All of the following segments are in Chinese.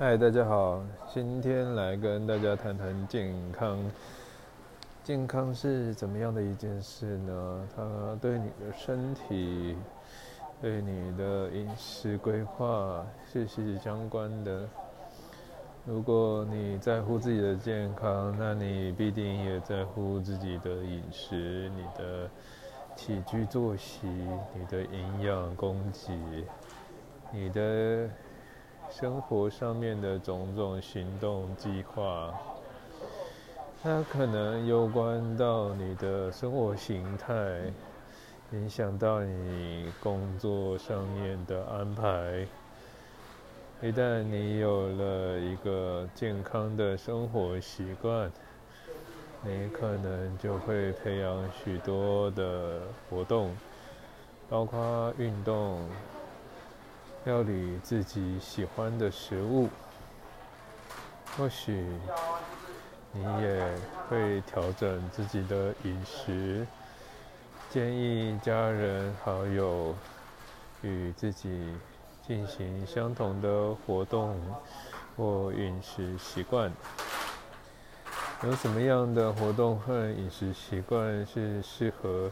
嗨，大家好，今天来跟大家谈谈健康。健康是怎么样的一件事呢？它对你的身体、对你的饮食规划是息息相关的。如果你在乎自己的健康，那你必定也在乎自己的饮食、你的起居作息、你的营养供给、你的生活上面的种种行动计划。它可能攸关到你的生活形态，影响到你工作上面的安排。一旦你有了一个健康的生活习惯，你可能就会培养许多的活动，包括运动、料理自己喜欢的食物。或许你也会调整自己的饮食，建议家人好友与自己。进行相同的活动或饮食习惯，有什么样的活动和饮食习惯是适合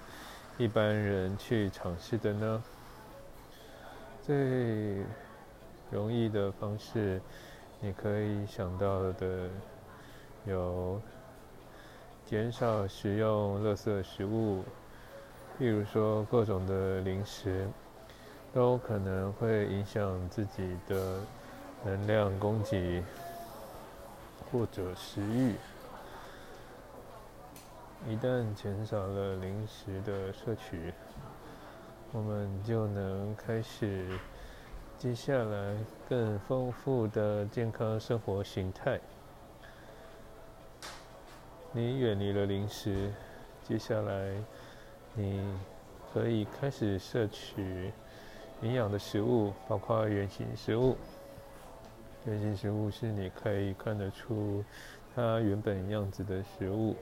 一般人去尝试的呢？最容易的方式，你可以想到的有减少食用垃圾食物，譬如说各种的零食。都可能会影响自己的能量供给或者食欲。一旦减少了零食的摄取，我们就能开始接下来更丰富的健康生活形态。你远离了零食，接下来你可以开始摄取。营养的食物包括圆形食物。圆形食物是你可以看得出它原本样子的食物。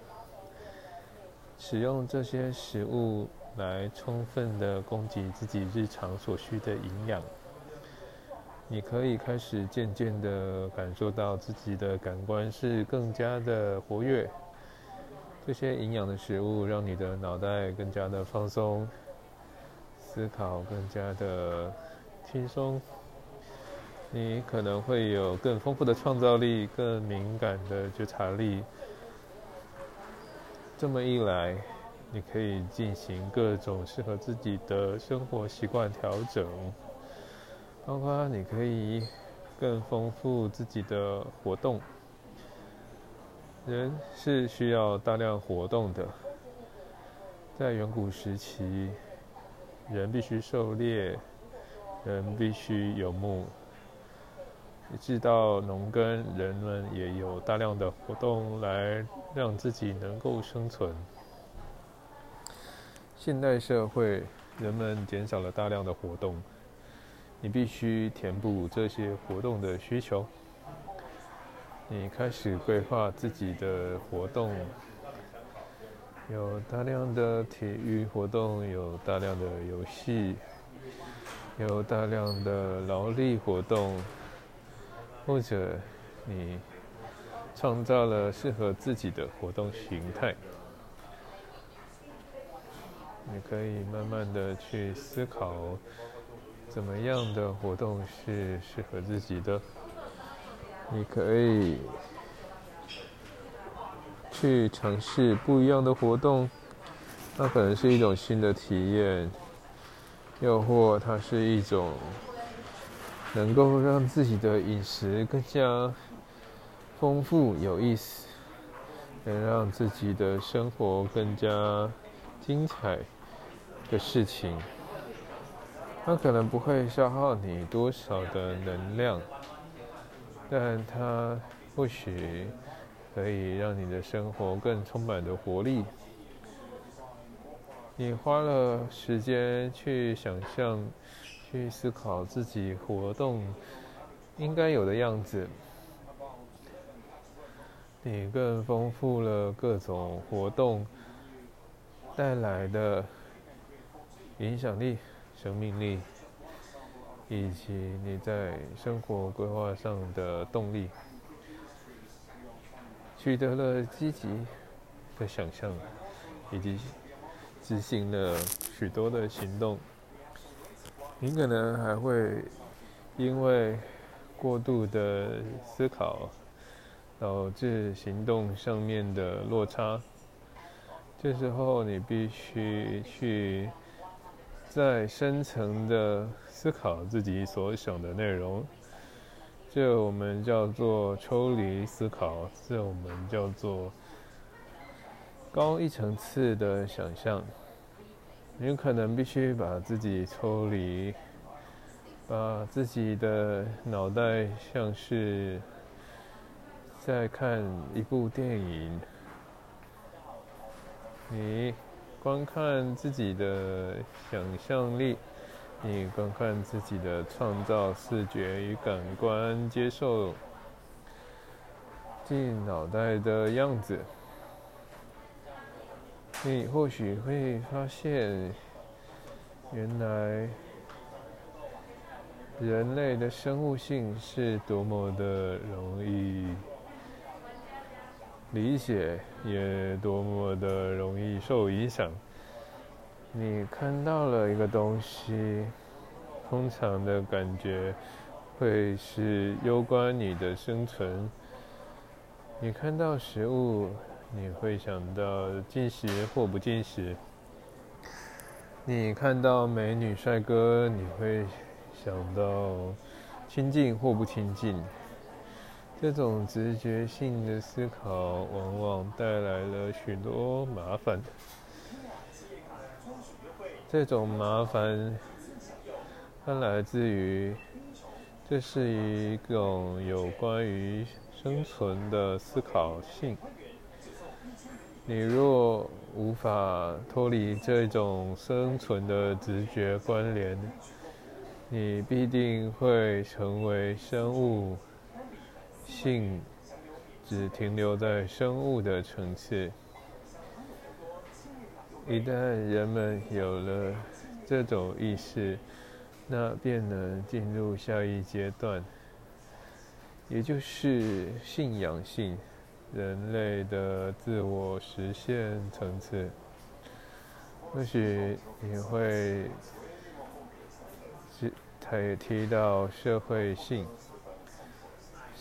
使用这些食物来充分的供给自己日常所需的营养，你可以开始渐渐的感受到自己的感官是更加的活跃。这些营养的食物让你的脑袋更加的放松。思考更加的轻松，你可能会有更丰富的创造力、更敏感的觉察力。这么一来，你可以进行各种适合自己的生活习惯调整，包括你可以更丰富自己的活动。人是需要大量活动的，在远古时期。人必须狩猎，人必须游牧，一直到农耕，人们也有大量的活动来让自己能够生存。现代社会，人们减少了大量的活动，你必须填补这些活动的需求。你开始规划自己的活动。有大量的体育活动，有大量的游戏，有大量的劳力活动，或者你创造了适合自己的活动形态。你可以慢慢的去思考，怎么样的活动是适合自己的。你可以。去尝试不一样的活动，那可能是一种新的体验，又或它是一种能够让自己的饮食更加丰富有意思，能让自己的生活更加精彩的事情。它可能不会消耗你多少的能量，但它或许。可以让你的生活更充满的活力。你花了时间去想象、去思考自己活动应该有的样子，你更丰富了各种活动带来的影响力、生命力。以及你在生活规划上的动力，取得了积极的想象，以及执行了许多的行动，你可能还会因为过度的思考，导致行动上面的落差。这时候，你必须去在深层的思考自己所想的内容。这我们叫做抽离思考，这我们叫做高一层次的想象。你可能必须把自己抽离，把自己的脑袋像是在看一部电影。你观看自己的想象力，你观看自己的创造视觉与感官，接受进脑袋的样子。你或许会发现，原来人类的生物性是多么的容易。理解也多么的容易受影响。你看到了一个东西，通常的感觉会是攸关你的生存。你看到食物，你会想到进食或不进食。你看到美女帅哥，你会想到亲近或不亲近。这种直觉性的思考，往往带来了许多麻烦。这种麻烦，它来自于，这是一种有关于生存的思考性。你若无法脱离这种生存的直觉关联，你必定会成为生物。性只停留在生物的层次。一旦人们有了这种意识，那便能进入下一阶段，也就是信仰性人类的自我实现层次。或许你会提提到社会性。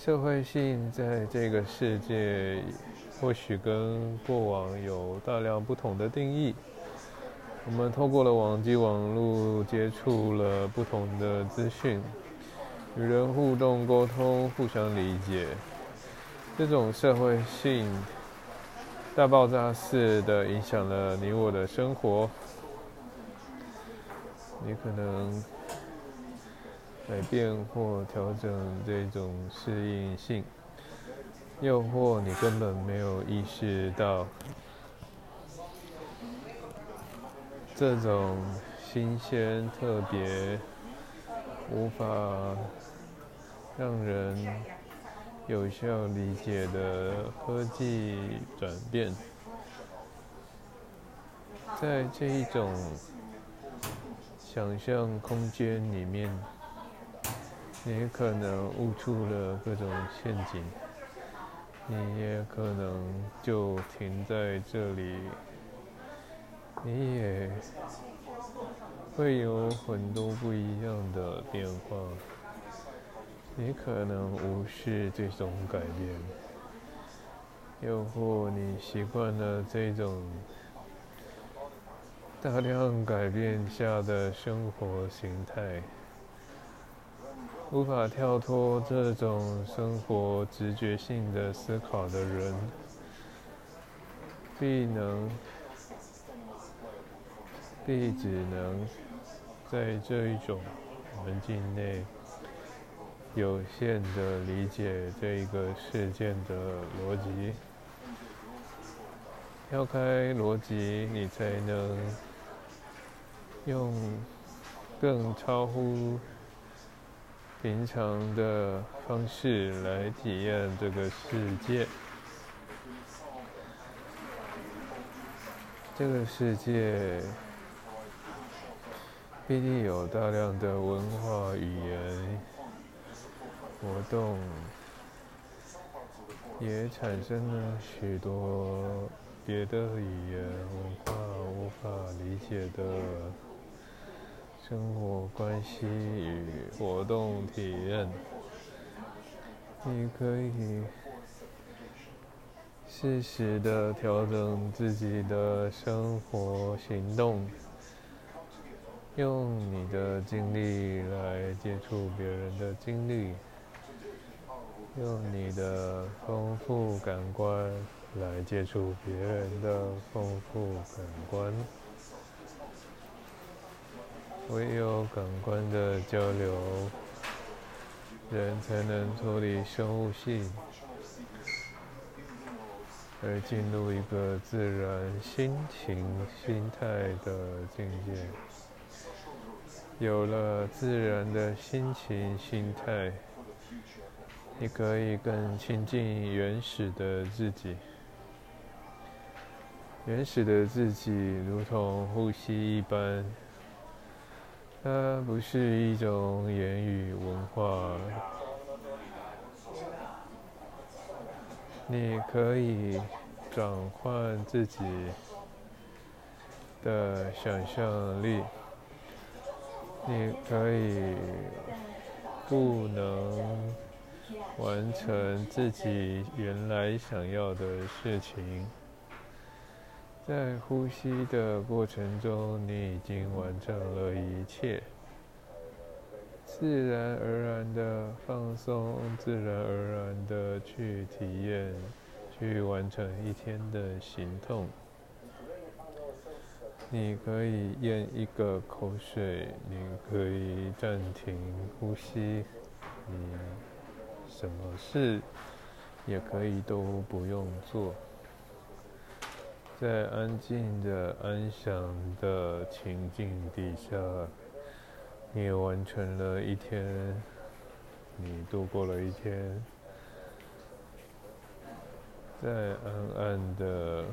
社会性在这个世界，或许跟过往有大量不同的定义。我们透过了网际网络接触了不同的资讯，与人互动沟通，互相理解。这种社会性大爆炸式的影响了你我的生活。你可能。改变或调整这种适应性，又或你根本没有意识到这种新鲜、特别、无法让人有效理解的科技转变，在这一种想象空间里面。你可能悟出了各种陷阱，你也可能就停在这里，你也会有很多不一样的变化。你可能无视这种改变，又或你习惯了这种大量改变下的生活形态。无法跳脱这种生活直觉性的思考的人，必能，必只能在这一种环境内，有限的理解这一个事件的逻辑。跳开逻辑，你才能用更超乎。平常的方式来体验这个世界。这个世界毕竟有大量的文化语言活动，也产生了许多别的语言文化无法理解的生活关系与活动体验。你可以适时的调整自己的生活行动。用你的经历来接触别人的经历，用你的丰富感官来接触别人的丰富感官。唯有感官的交流，人才能脱离生物性，而进入一个自然心情、心态的境界。有了自然的心情、心态，你可以更亲近原始的自己。原始的自己如同呼吸一般，它不是一种言语文化。你可以转换自己的想象力。你可以不能完成自己原来想要的事情，在呼吸的过程中，你已经完成了一切，自然而然的放松，自然而然的去体验，去完成一天的行动。你可以咽一个口水，你可以暂停呼吸，你什么事也可以都不用做，在安静的、安详的情境底下，你完成了一天，你度过了一天，在暗暗的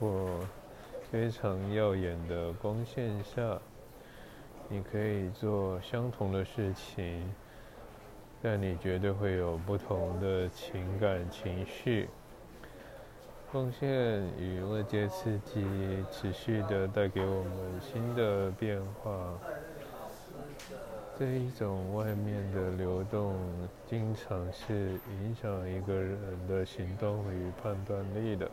或。非常耀眼的光线下，你可以做相同的事情，但你绝对会有不同的情感情绪。光线与外界刺激持续的带给我们新的变化。这一种外面的流动，经常是影响一个人的行动与判断力的。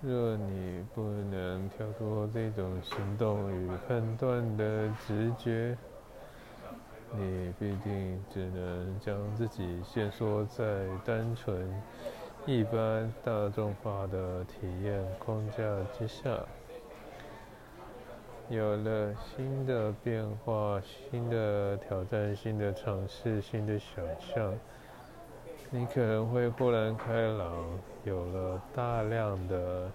若你不能跳脱这种行动与判断的直觉，你必定只能将自己限缩在单纯、一般、大众化的体验框架之下。有了新的变化、新的挑战、新的尝试、新的想象。你可能会豁然开朗，有了大量的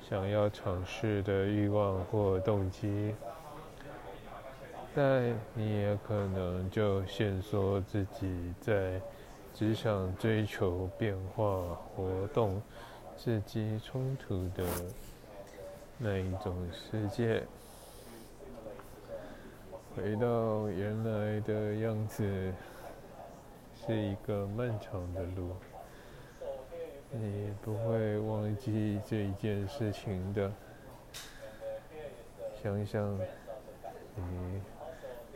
想要尝试的欲望或动机，但你也可能就限缩自己在只想追求变化、活动、刺激、冲突的那一种世界，回到原来的样子。是一个漫长的路，你不会忘记这一件事情的。想想，你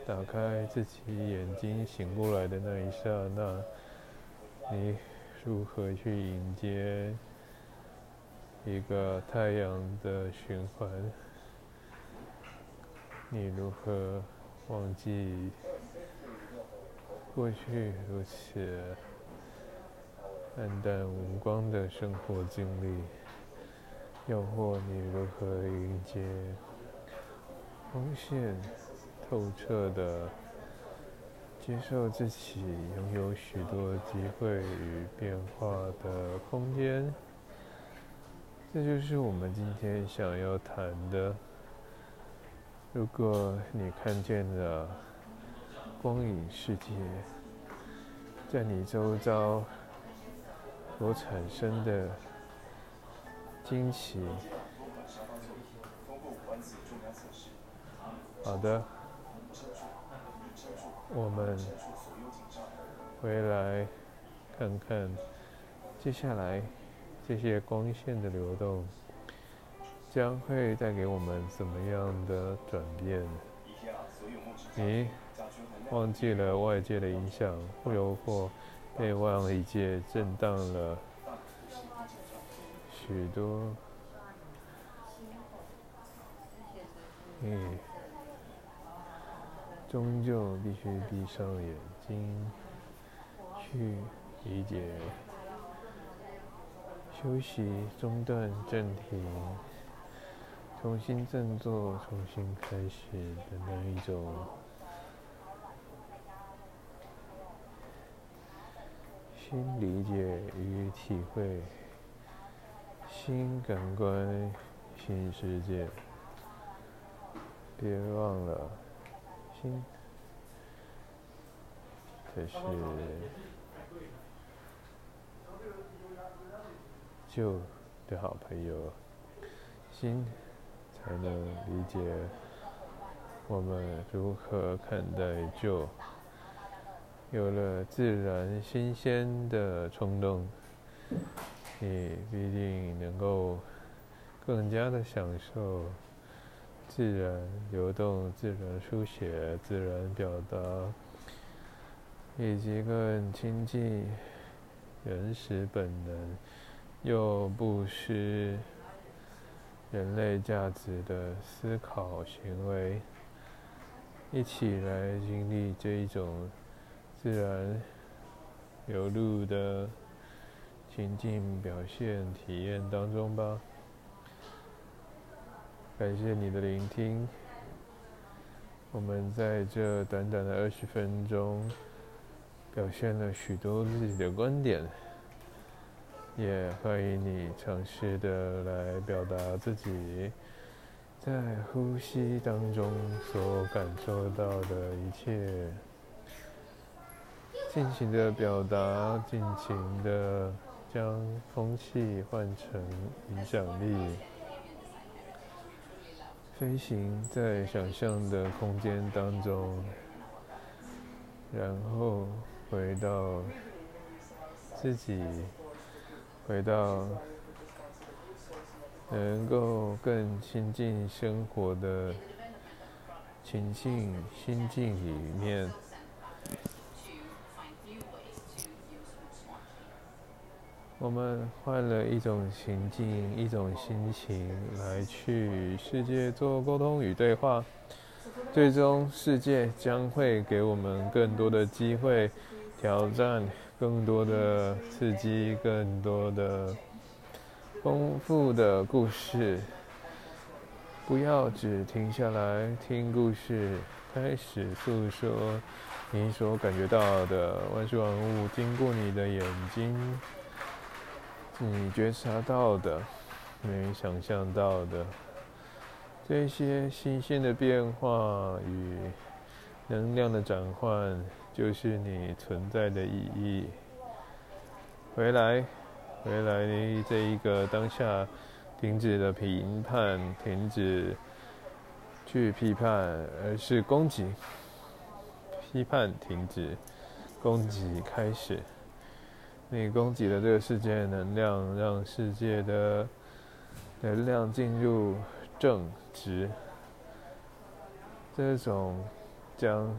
打开自己眼睛醒过来的那一刹那，你如何去迎接一个太阳的循环？你如何忘记？过去如此暗淡无光的生活经历，诱惑你如何迎接光线透彻的接受自己拥有许多机会与变化的空间？这就是我们今天想要谈的。如果你看见了。光影世界，在你周遭所产生的惊奇，好的，我们回来看看接下来这些光线的流动将会带给我们怎么样的转变？你忘记了外界的影响，或有或被外界震荡了许多。嗯，终究必须闭上眼睛去理解、休息、中断、暂停、重新振作、重新开始的那一种新理解与体会、新感官、新世界。别忘了，心才是旧的好朋友，心才能理解我们如何看待旧。有了自然新鲜的冲动，你必定能够更加的享受。自然流动、自然书写、自然表达，以及更亲近原始本能又不失人类价值的思考行为，一起来经历这一种自然流露的情境表现体验当中吧。感谢你的聆听。我们在这短短的二十分钟，表现了许多自己的观点，也欢迎你尝试的来表达自己在呼吸当中所感受到的一切，尽情的表达，尽情的将空气换成影响力。飞行在想象的空间当中，然后回到自己，回到能够更亲近生活的情境心境里面。我们换了一种情境，一种心情来去世界做沟通与对话，最终世界将会给我们更多的机会、挑战、更多的刺激、更多的丰富的故事。不要只停下来听故事，开始诉说你所感觉到的万事万物经过你的眼睛。你觉察到的，没想象到的，这些新鲜的变化与能量的转换，就是你存在的意义。回来，回来，这一个当下，停止了评判，停止去批判，而是攻击。批判停止，攻击开始。你供给了这个世界能量，让世界的能量进入正值。这种将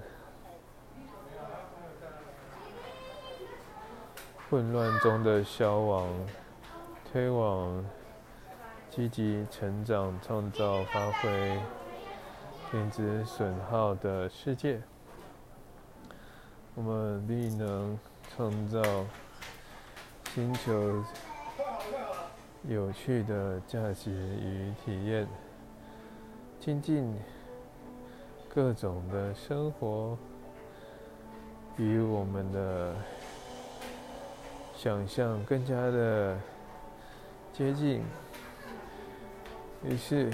混乱中的消亡推往积极成长、创造、发挥、停止损耗的世界，我们必能创造。星球有趣的价值与体验，亲近各种的生活，与我们的想象更加的接近。于是，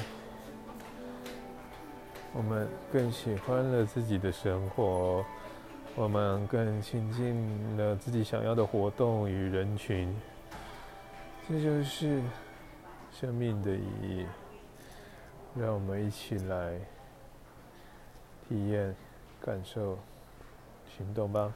我们更喜欢了自己的生活。我们更亲近了自己想要的活动与人群，这就是生命的意义。让我们一起来体验、感受、行动吧。